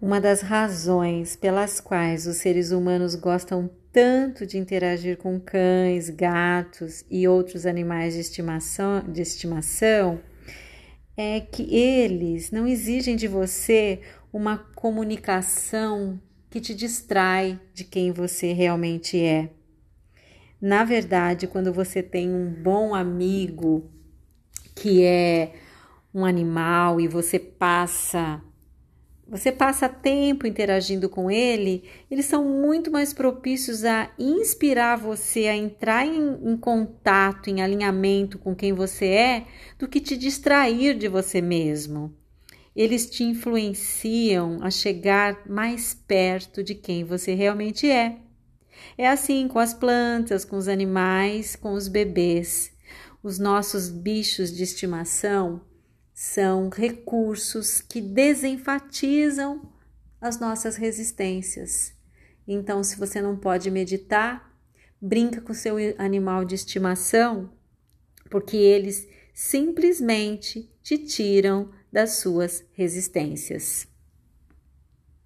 Uma das razões pelas quais os seres humanos gostam tanto de interagir com cães, gatos e outros animais de estimação, de estimação é que eles não exigem de você uma comunicação que te distrai de quem você realmente é. Na verdade, quando você tem um bom amigo que é um animal e você passa você passa tempo interagindo com ele, eles são muito mais propícios a inspirar você a entrar em, em, contato, em alinhamento com quem você é, do que te distrair de você mesmo. Eles te influenciam a chegar mais perto de quem você realmente é. É assim com as plantas, com os animais, com os bebês. Os nossos bichos de estimação são recursos que desenfatizam as nossas resistências. Então, se você não pode meditar, brinca com seu animal de estimação, porque eles simplesmente te tiram das suas resistências.